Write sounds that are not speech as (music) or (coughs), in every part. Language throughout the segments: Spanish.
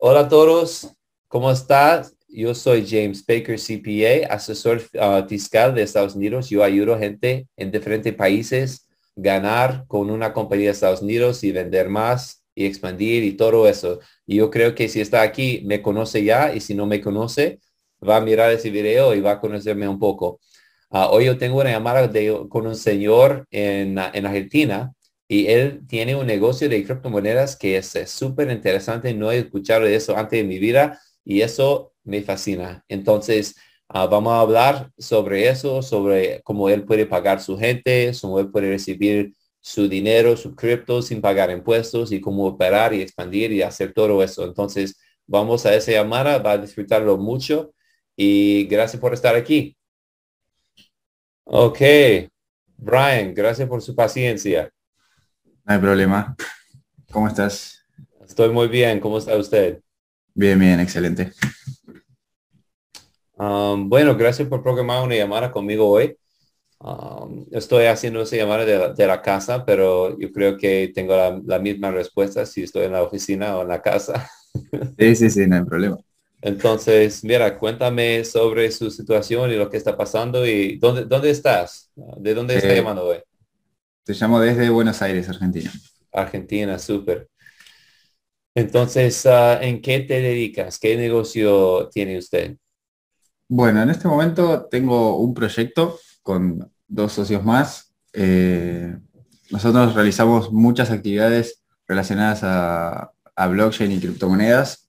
Hola a todos, ¿cómo estás? Yo soy James Baker, CPA, asesor uh, fiscal de Estados Unidos. Yo ayudo a gente en diferentes países ganar con una compañía de Estados Unidos y vender más y expandir y todo eso. Y yo creo que si está aquí, me conoce ya y si no me conoce, va a mirar ese video y va a conocerme un poco. Uh, hoy yo tengo una llamada de, con un señor en, en Argentina y él tiene un negocio de criptomonedas que es súper interesante. No he escuchado de eso antes de mi vida y eso me fascina. Entonces, uh, vamos a hablar sobre eso, sobre cómo él puede pagar su gente, cómo él puede recibir su dinero, su cripto sin pagar impuestos y cómo operar y expandir y hacer todo eso. Entonces, vamos a esa llamada, va a disfrutarlo mucho y gracias por estar aquí. Ok, Brian, gracias por su paciencia. No hay problema. ¿Cómo estás? Estoy muy bien. ¿Cómo está usted? Bien, bien, excelente. Um, bueno, gracias por programar una llamada conmigo hoy. Um, estoy haciendo esa llamada de la, casa, pero yo creo que tengo la, misma respuesta si estoy en la oficina o en la casa. Sí, sí, sí, no hay problema. Entonces, mira, cuéntame sobre su situación y lo que está pasando y dónde, dónde estás. ¿De dónde está Eh, llamando hoy? Te llamo desde Buenos Aires, Argentina. Argentina, súper. Entonces, ah, ¿en qué te dedicas? ¿Qué negocio tiene usted? Bueno, en este momento tengo un proyecto con dos socios más. Eh, nosotros realizamos muchas actividades relacionadas a, a blockchain y criptomonedas.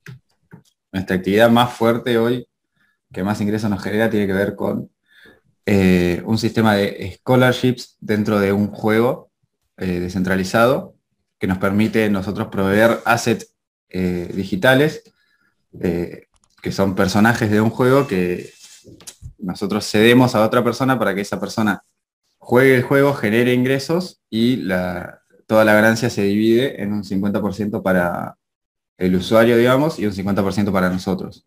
Nuestra actividad más fuerte hoy, que más ingresos nos genera, tiene que ver con eh, un sistema de scholarships dentro de un juego eh, descentralizado que nos permite nosotros proveer assets eh, digitales que son personajes de un juego que nosotros cedemos a otra persona para que esa persona juegue el juego, genere ingresos y la- toda la ganancia se divide en un 50% para el usuario, digamos, y un 50% para nosotros.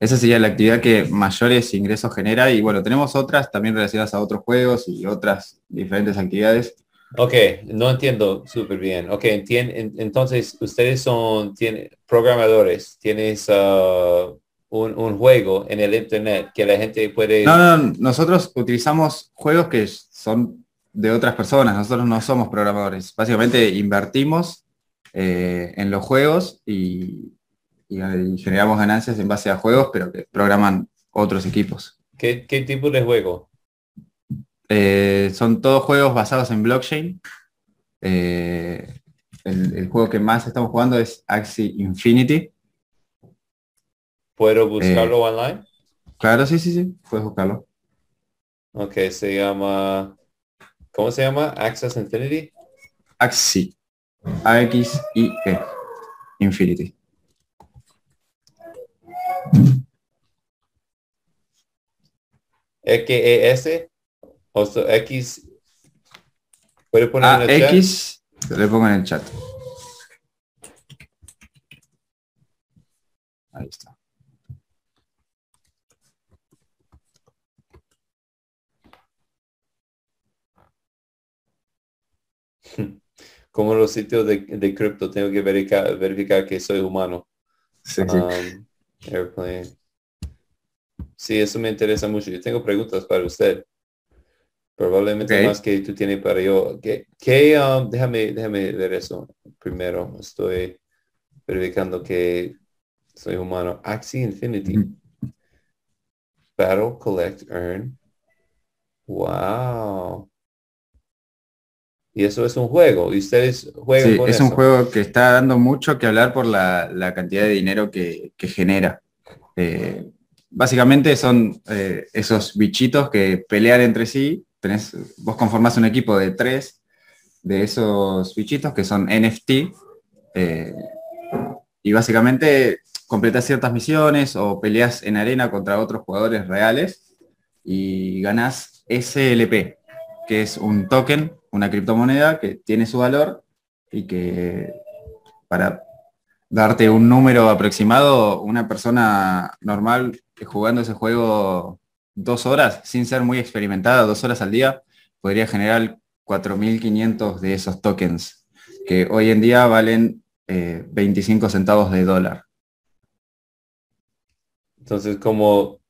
Esa sería la actividad que mayores ingresos genera y bueno, tenemos otras también relacionadas a otros juegos y otras diferentes actividades. Ok, no entiendo súper bien. Ok, entien- en- entonces ustedes son tiene, programadores, tienes ah, un, un juego en el internet que la gente puede... No, no, no, nosotros utilizamos juegos que son de otras personas, nosotros no somos programadores. Básicamente invertimos eh, en los juegos y, y- y generamos ganancias en base a juegos, pero que programan otros equipos. ¿Qué, qué tipo de juego? Eh, son todos juegos basados en blockchain. Eh, el, el juego que más estamos jugando es Axie Infinity. ¿Puedo Eh, buscarlo online? Claro, sí, sí, sí, puedes buscarlo. Ok, se llama... ¿Cómo se llama? Access Infinity. Axie. A-X-I-E. Infinity. X-E-S. O so- X. ¿Puede poner Ah, en el chat? A-X, le pongo en el chat. Ahí está. (laughs) Como los sitios de, de cripto, tengo que verificar, verificar que soy humano. Sí, sí. Um, airplane. Sí, eso me interesa mucho. Yo tengo preguntas para usted. Probablemente más que tú tienes para yo. ¿Qué, qué, um, déjame, déjame ver eso primero. Estoy verificando que soy humano. Axie Infinity. Battle, collect, earn. Wow. Y eso es un juego. Y ustedes juegan Sí, con es un juego que está dando mucho que hablar por la, la cantidad de dinero que, que genera. Eh, básicamente son eh, esos bichitos que pelean entre sí. Tenés, vos conformás un equipo de tres de esos bichitos que son NFT. eh, y básicamente completas ciertas misiones o peleas en arena contra otros jugadores reales y ganás SLP, que es un token, una criptomoneda que tiene su valor y que para darte un número aproximado, una persona normal jugando ese juego dos horas, sin ser muy experimentada, dos horas al día, podría generar 4.500 de esos tokens, que hoy en día valen 25 eh, centavos de dólar. Entonces, como,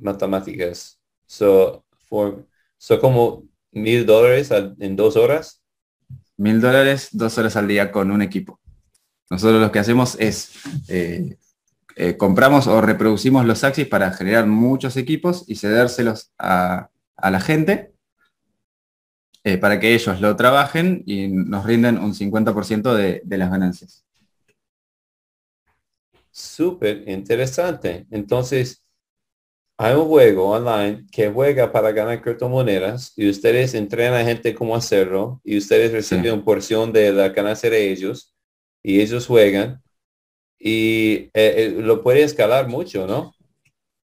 matemáticas, so, so como mil dólares en dos horas. Mil dólares, dos horas al día con un equipo. Nosotros lo que hacemos es eh, eh, compramos o reproducimos los Axis para generar muchos equipos y cedérselos a, la gente eh, para que ellos lo trabajen y nos rinden un 50% de, de las ganancias. Súper interesante. Entonces, hay un juego online que juega para ganar criptomonedas y ustedes entrenan a gente cómo hacerlo y ustedes reciben una porción de la ganancia de ellos y ellos juegan y eh, eh, lo puede escalar mucho, ¿no?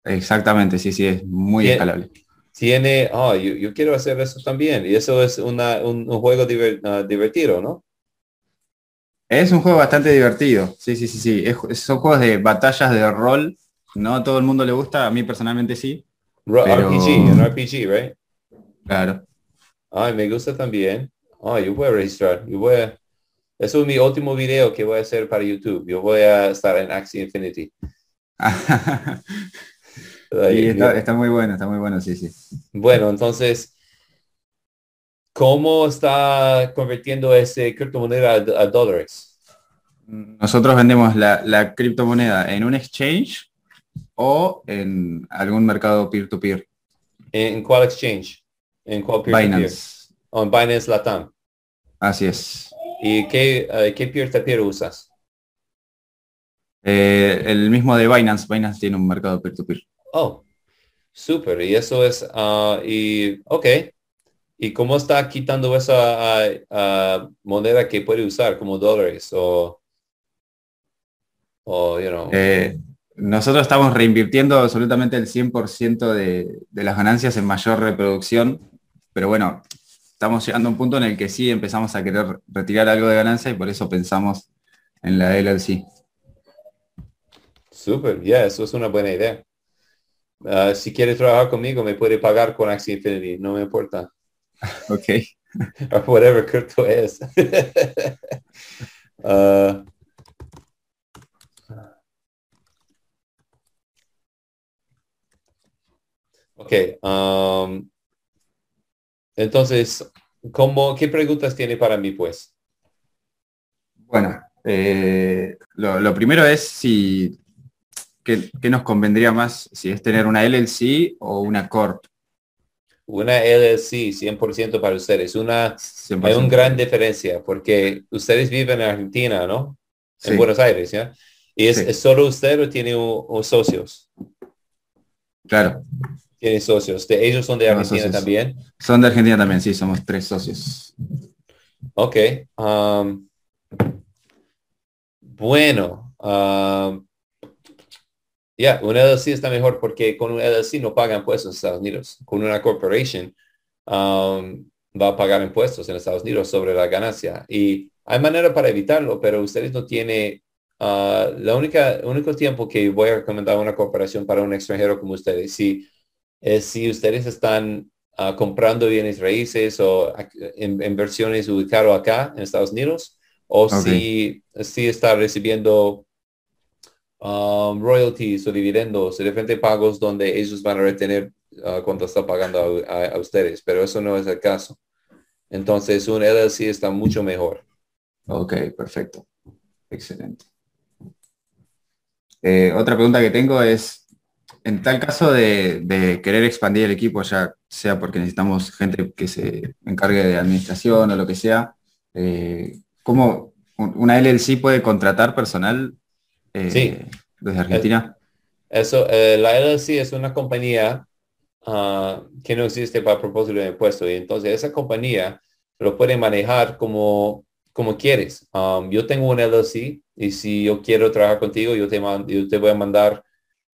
Exactamente, sí, sí, es muy escalable. Tiene, oh, yo, quiero hacer eso también y eso es un, juego ah, divertido, ¿no? Es un juego bastante divertido, sí, sí, sí, sí. son juegos de batallas de rol, no a todo el mundo le gusta, a mí personalmente sí. RPG, un RPG, right? Claro. Ay, me gusta también. Oh, yo voy a registrar, yo voy a, eso es mi último video que voy a hacer para YouTube. Yo voy a estar en Axie Infinity. (laughs) está, muy bueno, está muy bueno, sí, sí. Bueno, entonces, ¿cómo está convirtiendo ese criptomoneda a, dólares? Nosotros vendemos la, criptomoneda en un exchange o en algún mercado peer-to-peer. ¿En cuál exchange? ¿En cuál peer-to-peer? Binance. O en Binance Latam. Así es. ¿Y qué, uh, qué peer-to-peer usas? Eh, el mismo de Binance. Binance tiene un mercado peer-to-peer. Oh, súper. Y eso es, ah, y, ok. ¿Y cómo está quitando esa moneda que puede usar como dólares o, o you know? Eh, nosotros estamos reinvirtiendo absolutamente el 100% de, de las ganancias en mayor reproducción, pero bueno, estamos llegando a un punto en el que sí empezamos a querer retirar algo de ganancia y por eso pensamos en la LLC. Súper, ya, eso es una buena idea. Ah, si quiere trabajar conmigo, me puede pagar con Axie Infinity, no me importa. ok. (laughs) whatever crypto es. uh, (laughs) ok. Um, entonces, ¿cómo, ¿qué preguntas tiene para mí, pues? Bueno, eh, lo, primero es si ¿qué, nos convendría más, si es tener una LLC o una Corp. Una LLC, 100% para ustedes. Una, hay una gran diferencia porque ustedes viven en Argentina, ¿no? En Buenos Aires, ¿ya? ¿Y es, solo usted o tiene socios? Claro tienen socios. ¿Ellos son de Argentina también? Son de Argentina también, sí, somos tres socios. Ok. Um, bueno. Um, ya, un LLC está mejor porque con un LLC no pagan impuestos en Estados Unidos. Con una corporation um, va a pagar impuestos en Estados Unidos sobre la ganancia. Y hay manera para evitarlo, pero ustedes no tienen... Uh, la única, único tiempo que voy a recomendar una corporación para un extranjero como ustedes, si es si ustedes están ah, comprando bienes raíces o inversiones ubicadas acá en Estados Unidos o si, si está recibiendo um, royalties o dividendos, diferentes pagos donde ellos van a retener uh, cuando está pagando a, ustedes, pero eso no es el caso. Entonces un LLC está mucho mejor. Ok, perfecto. Excelente. Eh, otra pregunta que tengo es, en tal caso de, querer expandir el equipo, ya sea porque necesitamos gente que se encargue de administración o lo que sea, eh, ¿cómo una LLC puede contratar personal eh, desde Argentina? Eso, eh, la LLC es una compañía ah, que no existe para propósito de impuestos y entonces esa compañía lo puede manejar como, como quieres. Um, yo tengo una LLC y si yo quiero trabajar contigo, yo te, yo te voy a mandar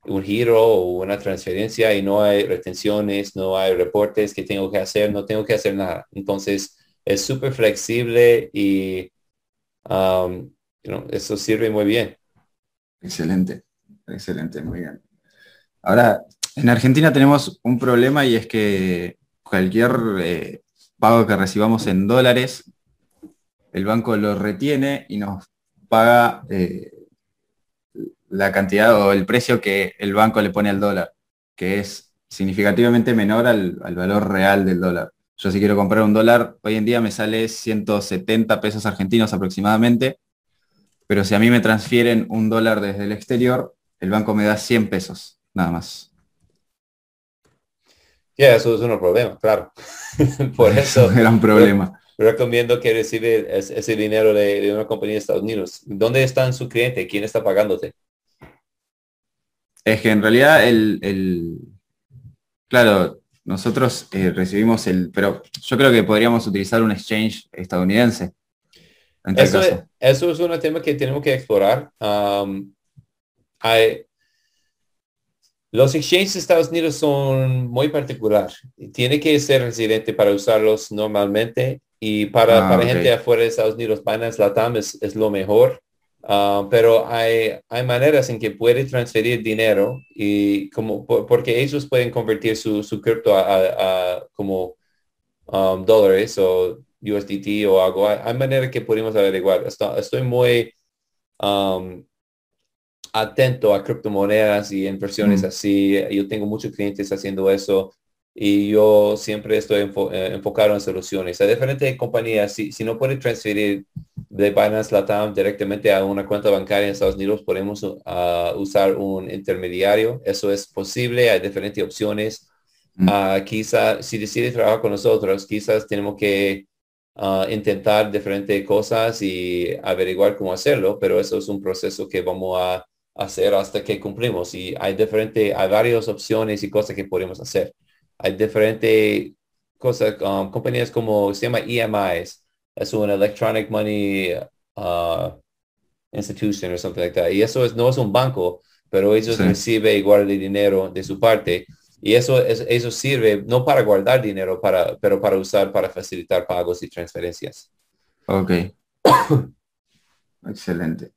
un giro o una transferencia y no hay retenciones, no hay reportes que tengo que hacer, no tengo que hacer nada. Entonces es súper flexible y um, eso sirve muy bien. Excelente, excelente, muy bien. Ahora, en Argentina tenemos un problema y es que cualquier eh, pago que recibamos en dólares el banco lo retiene y nos paga eh, la cantidad o el precio que el banco le pone al dólar, que es significativamente menor al, valor real del dólar. Yo si quiero comprar un dólar, hoy en día me sale 170 pesos argentinos aproximadamente, pero si a mí me transfieren un dólar desde el exterior, el banco me da 100 pesos, nada más. Ya, eso es un problema, claro. (laughs) Por eso. Era un problema. Recomiendo que recibe ese dinero de, una compañía de Estados Unidos. ¿Dónde está su cliente? ¿Quién está pagándote? Es que en realidad el, claro, nosotros eh, recibimos el, pero yo creo que podríamos utilizar un exchange estadounidense. Eso es, eso es, un tema que tenemos que explorar. hay, los exchanges de Estados Unidos son muy particular. Tiene que ser residente para usarlos normalmente y para, ah, para gente afuera de Estados Unidos, Binance Latam es, es lo mejor. Ah, pero hay, hay maneras en que puede transferir dinero y como porque ellos pueden convertir su, su cripto a, como um, dólares o USDT o algo. Hay, maneras que podemos averiguar. Estoy, estoy muy um, atento a criptomonedas y inversiones mm. así. Yo tengo muchos clientes haciendo eso y yo siempre estoy eh, enfocado en soluciones. Hay diferentes compañías, si, si no puede transferir de Binance Latam directamente a una cuenta bancaria en Estados Unidos, podemos uh, usar un intermediario. Eso es posible, hay diferentes opciones. Mm. Uh, quizás, si decide trabajar con nosotros, quizás tenemos que uh, intentar diferentes cosas y averiguar cómo hacerlo, pero eso es un proceso que vamos a hacer hasta que cumplimos y hay diferentes, hay varias opciones y cosas que podemos hacer. Hay diferentes cosas, um, compañías como se llama EMIs, es un Electronic Money uh, Institution o something like that. Y eso es, no es un banco, pero ellos reciben y guardan dinero de su parte. Y eso, es, eso sirve no para guardar dinero, para, pero para usar para facilitar pagos y transferencias. Ok. (coughs) Excelente.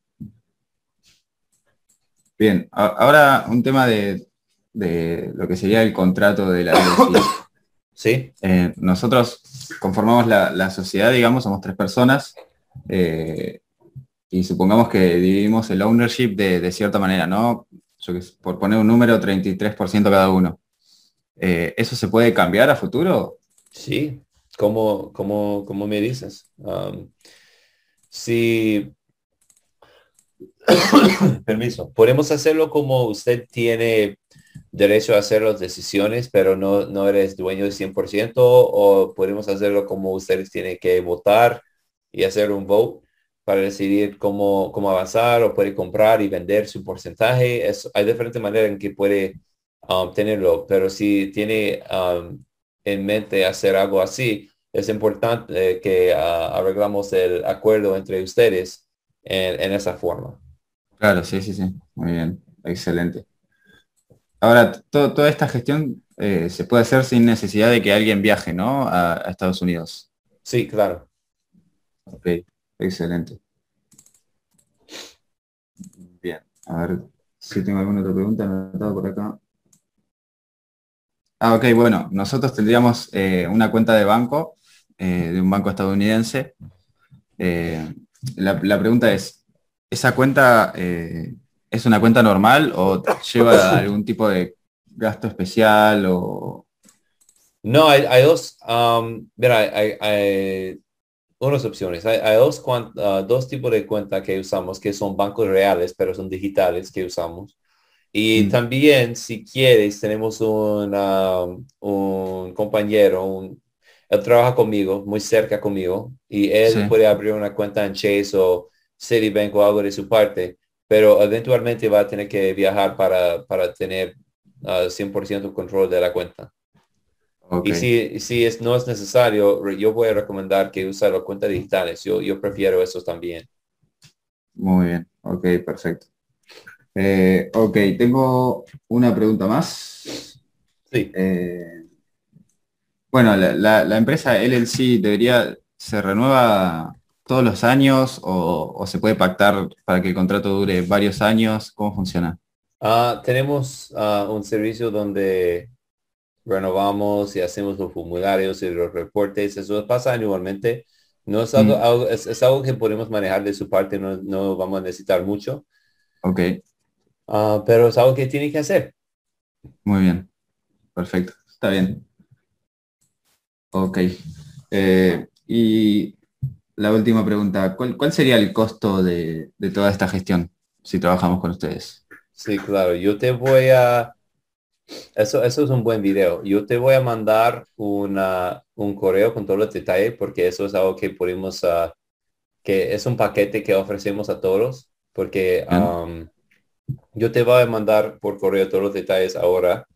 Bien, ahora un tema de, lo que sería el contrato de la (coughs) Sí. Eh, nosotros conformamos la, sociedad, digamos, somos tres personas, eh, y supongamos que dividimos el ownership de, cierta manera, ¿no? Yo que, por poner un número, 33% cada uno. Eh, ¿Eso se puede cambiar a futuro? Sí, como, como, como me dices. Um, si (coughs) Permiso. Podemos hacerlo como usted tiene derecho a hacer las decisiones, pero no, no eres dueño del 100%, o podemos hacerlo como ustedes tienen que votar y hacer un vote para decidir cómo, cómo avanzar o puede comprar y vender su porcentaje. Es, hay diferentes maneras en que puede obtenerlo, um, pero si tiene um, en mente hacer algo así, es importante que uh, arreglamos el acuerdo entre ustedes en esa forma. Claro, sí, sí, sí. Muy bien. Excelente. Ahora, toda esta gestión eh, se puede hacer sin necesidad de que alguien viaje, ¿no? A, Estados Unidos. Sí, claro. Ok, excelente. Bien, a ver si tengo alguna otra pregunta por acá. Ah, ok, bueno, nosotros tendríamos eh, una cuenta de banco, eh, de un banco estadounidense. la pregunta es, ¿Esa cuenta es una cuenta normal o (laughs) lleva algún tipo de gasto especial o...? No, hay, dos, um, mira, hay, unas opciones. Hay, dos, uh, dos tipos de cuenta que usamos que son bancos reales, pero son digitales que usamos. Y mm. también, si quieres, tenemos un, um, un compañero, un, él trabaja conmigo, muy cerca conmigo, y él puede abrir una cuenta en Chase o Citibank o algo de su parte, pero eventualmente va a tener que viajar para, para tener 100% ah, control de la cuenta. Y si, si es, no es necesario, yo voy a recomendar que use las cuentas digitales. Yo, yo prefiero eso también. Muy bien, ok, perfecto. Eh, ok, tengo una pregunta más. Sí. Eh, bueno, la, la, la, empresa LLC debería, se renueva todos los años o, se puede pactar para que el contrato dure varios años? ¿Cómo funciona? Ah, tenemos ah, un servicio donde renovamos y hacemos los formularios y los reportes. Eso pasa anualmente. No es algo, es, algo que podemos manejar de su parte, no, no vamos a necesitar mucho. Ok. Ah, pero es algo que tiene que hacer. Muy bien. Perfecto. Está bien. Ok. Eh, y la última pregunta, ¿cuál, sería el costo de, toda esta gestión si trabajamos con ustedes? Sí, claro. Yo te voy a... Eso, eso es un buen video. Yo te voy a mandar una, un correo con todos los detalles porque eso es algo que podemos... Uh, que es un paquete que ofrecemos a todos porque um, yo te voy a mandar por correo todos los detalles ahora.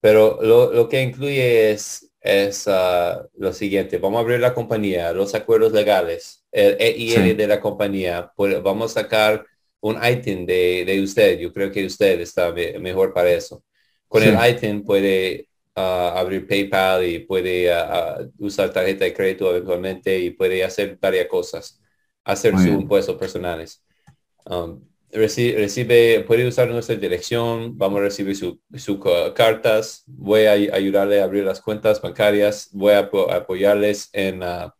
Pero lo, lo que incluye es es uh, lo siguiente. Vamos a abrir la compañía, los acuerdos legales, el EIN de la compañía. Pues vamos a sacar un item de, de, usted. Yo creo que usted está mejor para eso. Con el item puede uh, abrir PayPal y puede uh, usar tarjeta de crédito eventualmente y puede hacer varias cosas. Hacer sus impuestos personales. Um, recibe, puede usar nuestra dirección, vamos a recibir sus su cartas, voy a ayudarle a abrir las cuentas bancarias, voy a, apoyarles en, ah,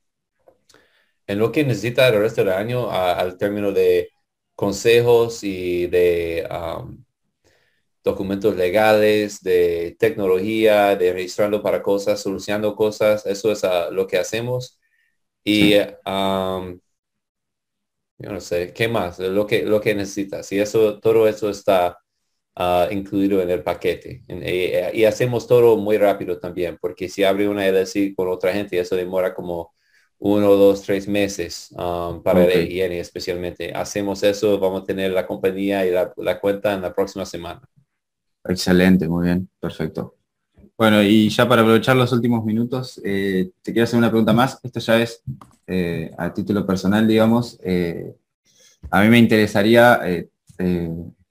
en lo que necesita el resto del año al término de consejos y de documentos legales, de tecnología, de registrando para cosas, solucionando cosas, eso es ah, lo que hacemos. Y yo no sé, ¿qué más? Lo que, lo que necesitas. Y eso, todo eso está ah, incluido en el paquete. Eh, y, hacemos todo muy rápido también, porque si abre una LLC con otra gente, eso demora como uno, dos, tres meses um, para el EIN especialmente. Hacemos eso, vamos a tener la compañía y la, la cuenta en la próxima semana. Excelente, muy bien, perfecto. Bueno, y ya para aprovechar los últimos minutos, eh, te quiero hacer una pregunta más. Esto ya es eh, a título personal, digamos. Eh, a mí me interesaría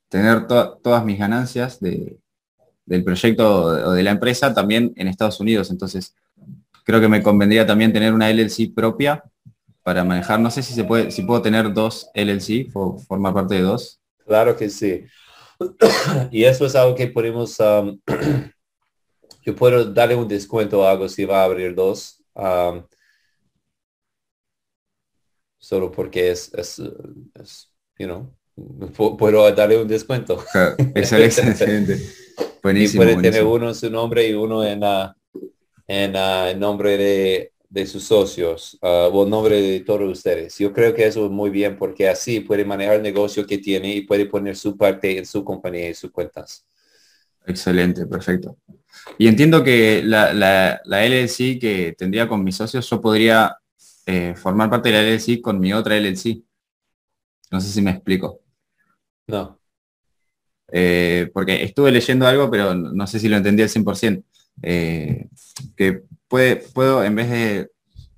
tener todas mis ganancias del proyecto o de la empresa también en Estados Unidos. Entonces, creo que me convendría también tener una LLC propia para manejar. No sé si se puede, si puedo tener dos LLC, o formar parte de dos. Claro que sí. (coughs) y eso es algo que podemos um, (coughs) yo puedo darle un descuento o algo si va a abrir dos. Um, solo porque es, es, you know, puedo darle un descuento. excelente. (laughs) Buenísimo. Y puede tener uno en su nombre y uno en, uh, en uh, nombre de, de, sus socios uh, o nombre de todos ustedes. Yo creo que eso es muy bien porque así puede manejar el negocio que tiene y puede poner su parte en su compañía y sus cuentas. Excelente, perfecto. Y entiendo que la, la, LLC que tendría con mis socios, yo podría eh, formar parte de la LLC con mi otra LLC. No sé si me explico. No. Eh, porque estuve leyendo algo, pero no sé si lo entendí al 100%. Eh, que puede, puedo, en vez de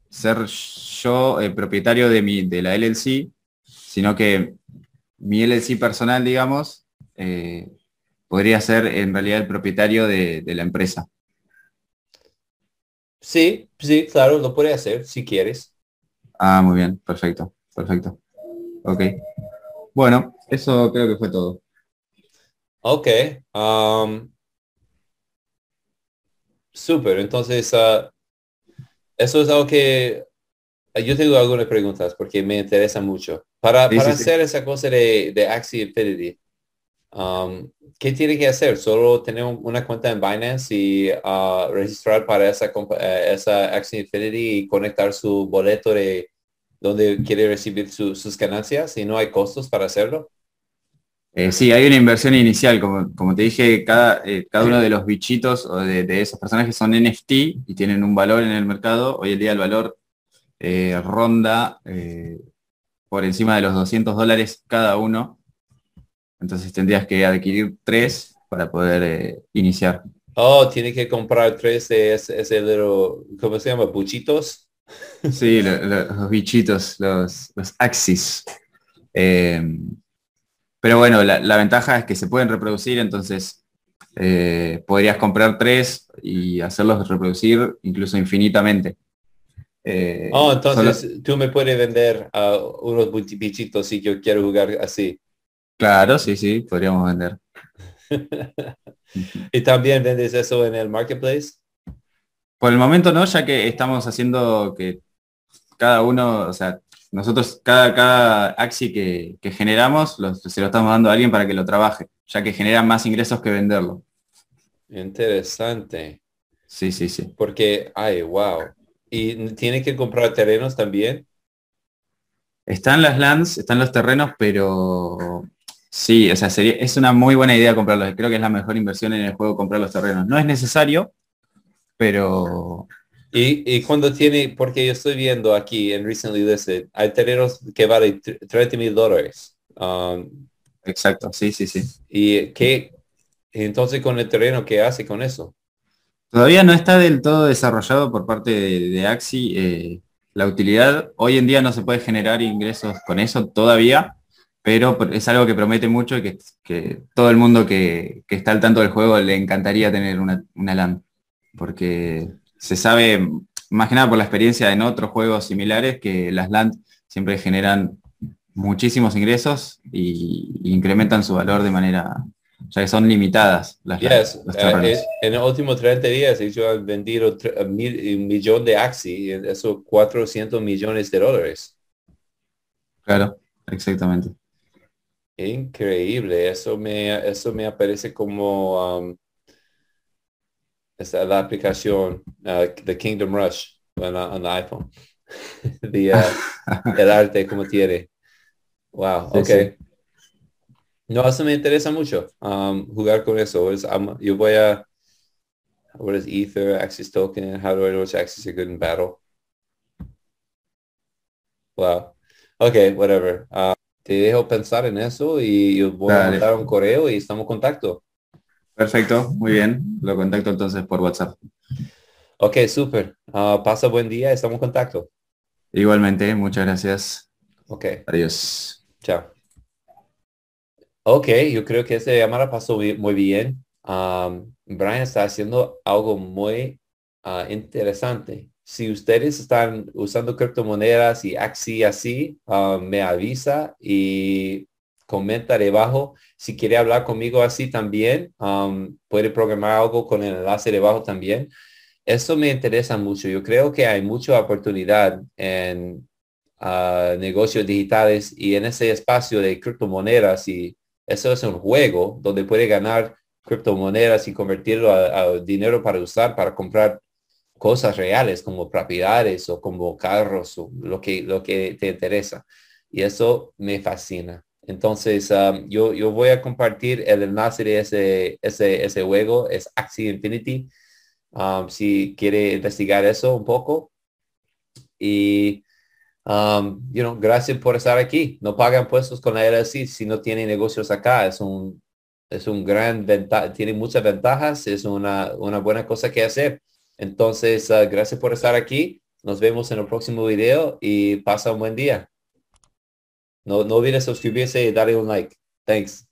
ser yo el propietario de, mi, de la LLC, sino que mi LLC personal, digamos, podría ser en realidad el propietario de, la empresa. Sí, sí, claro, lo puede hacer si quieres. Ah, muy bien, perfecto, perfecto. Ok. Bueno, eso creo que fue todo. Ok. Um, súper, entonces uh, eso es algo que yo tengo algunas preguntas porque me interesa mucho. Para, hacer esa cosa de, de Axie Infinity, um, ¿qué tiene que hacer? Solo tener una cuenta en Binance y uh, registrar para esa, eh, esa Axie Infinity y conectar su boleto de donde quiere recibir sus ganancias y no hay costos para hacerlo. Eh, sí, hay una inversión inicial, como, como te dije, cada, eh, cada uno de los bichitos o de, de, esos personajes son NFT y tienen un valor en el mercado. Hoy en día el valor ronda por encima de los 200 dólares cada uno. Entonces tendrías que adquirir tres para poder eh, iniciar. Oh, tiene que comprar tres de ese, ese ¿cómo se llama? ¿Buchitos? Sí, los, bichitos, los, los axis. Em, pero bueno, la, ventaja es que se pueden reproducir, entonces eh, podrías comprar tres y hacerlos reproducir incluso infinitamente. Eh, oh, entonces tú me puedes vender a unos bichitos si yo quiero jugar así. Claro, sí, sí, podríamos vender. (laughs) ¿Y también vendes eso en el marketplace? Por el momento no, ya que estamos haciendo que cada uno, o sea, nosotros cada, cada Axi que, generamos se lo estamos dando a alguien para que lo trabaje, ya que genera más ingresos que venderlo. Interesante. Sí, sí, sí. Porque, ay, wow. ¿Y tiene que comprar terrenos también? Están las lands, están los terrenos, pero sí, o sea, sería, es una muy buena idea comprarlos. Creo que es la mejor inversión en el juego comprar los terrenos. No es necesario, pero... Y, cuando tiene, porque yo estoy viendo aquí en Recently Listed, hay terrenos que valen 30 mil dólares. Um, Exacto, sí, sí, sí. ¿Y qué? Entonces con el terreno, ¿qué hace con eso? Todavía no está del todo desarrollado por parte de, Axi eh, la utilidad. Hoy en día no se puede generar ingresos con eso todavía, pero es algo que promete mucho y que, todo el mundo que, está al tanto del juego le encantaría tener una, una LAN porque se sabe, más que nada por la experiencia en otros juegos similares, que las LAN siempre generan muchísimos ingresos y, incrementan su valor de manera, ya que son limitadas las, yes. Eh, en los últimos 30 días ellos han vendido un millón de Axi, eso 400 millones de dólares. Claro, exactamente. Increíble, eso me, eso me aparece como um, esta, la aplicación uh, The Kingdom Rush en la, iPhone. (laughs) Uh, (laughs) el arte como tiene. Wow, ok. No, eso me interesa mucho um, jugar con eso. yo voy a what is Ether, Access Token, how do I know which Access are good in battle? Wow. Ok, whatever. Uh, te dejo pensar en eso y yo voy a mandar un correo y estamos en contacto. Perfecto, muy bien. Lo contacto entonces por WhatsApp. Ok, súper. Ah, pasa buen día, estamos en contacto. Igualmente, muchas gracias. Ok. Adiós. Chao. Ok, yo creo que esta llamada pasó muy bien. Brian está haciendo algo muy ah, interesante. Si ustedes están usando criptomonedas y Axi así, ah, me avisa y comenta debajo. Si quiere hablar conmigo así también, um, puede programar algo con el enlace debajo también. Eso me interesa mucho. Yo creo que hay mucha oportunidad en uh, negocios digitales y en ese espacio de criptomonedas y eso es un juego donde puede ganar criptomonedas y convertirlo a, dinero para usar, para comprar cosas reales como propiedades o como carros o lo que, lo que te interesa. Y eso me fascina. Entonces, um, yo, yo voy a compartir el enlace de ese, ese, ese juego, es Axie Infinity, um, si quiere investigar eso un poco. Y, um, you know, gracias por estar aquí. No pagan impuestos con la LLC si no tienen negocios acá. Es un, es un gran ventaja, tiene muchas ventajas, es una, una buena cosa que hacer. Entonces, uh, gracias por estar aquí. Nos vemos en el próximo video y pasa un buen día. No, no olvides suscribirse y darle un like. Thanks.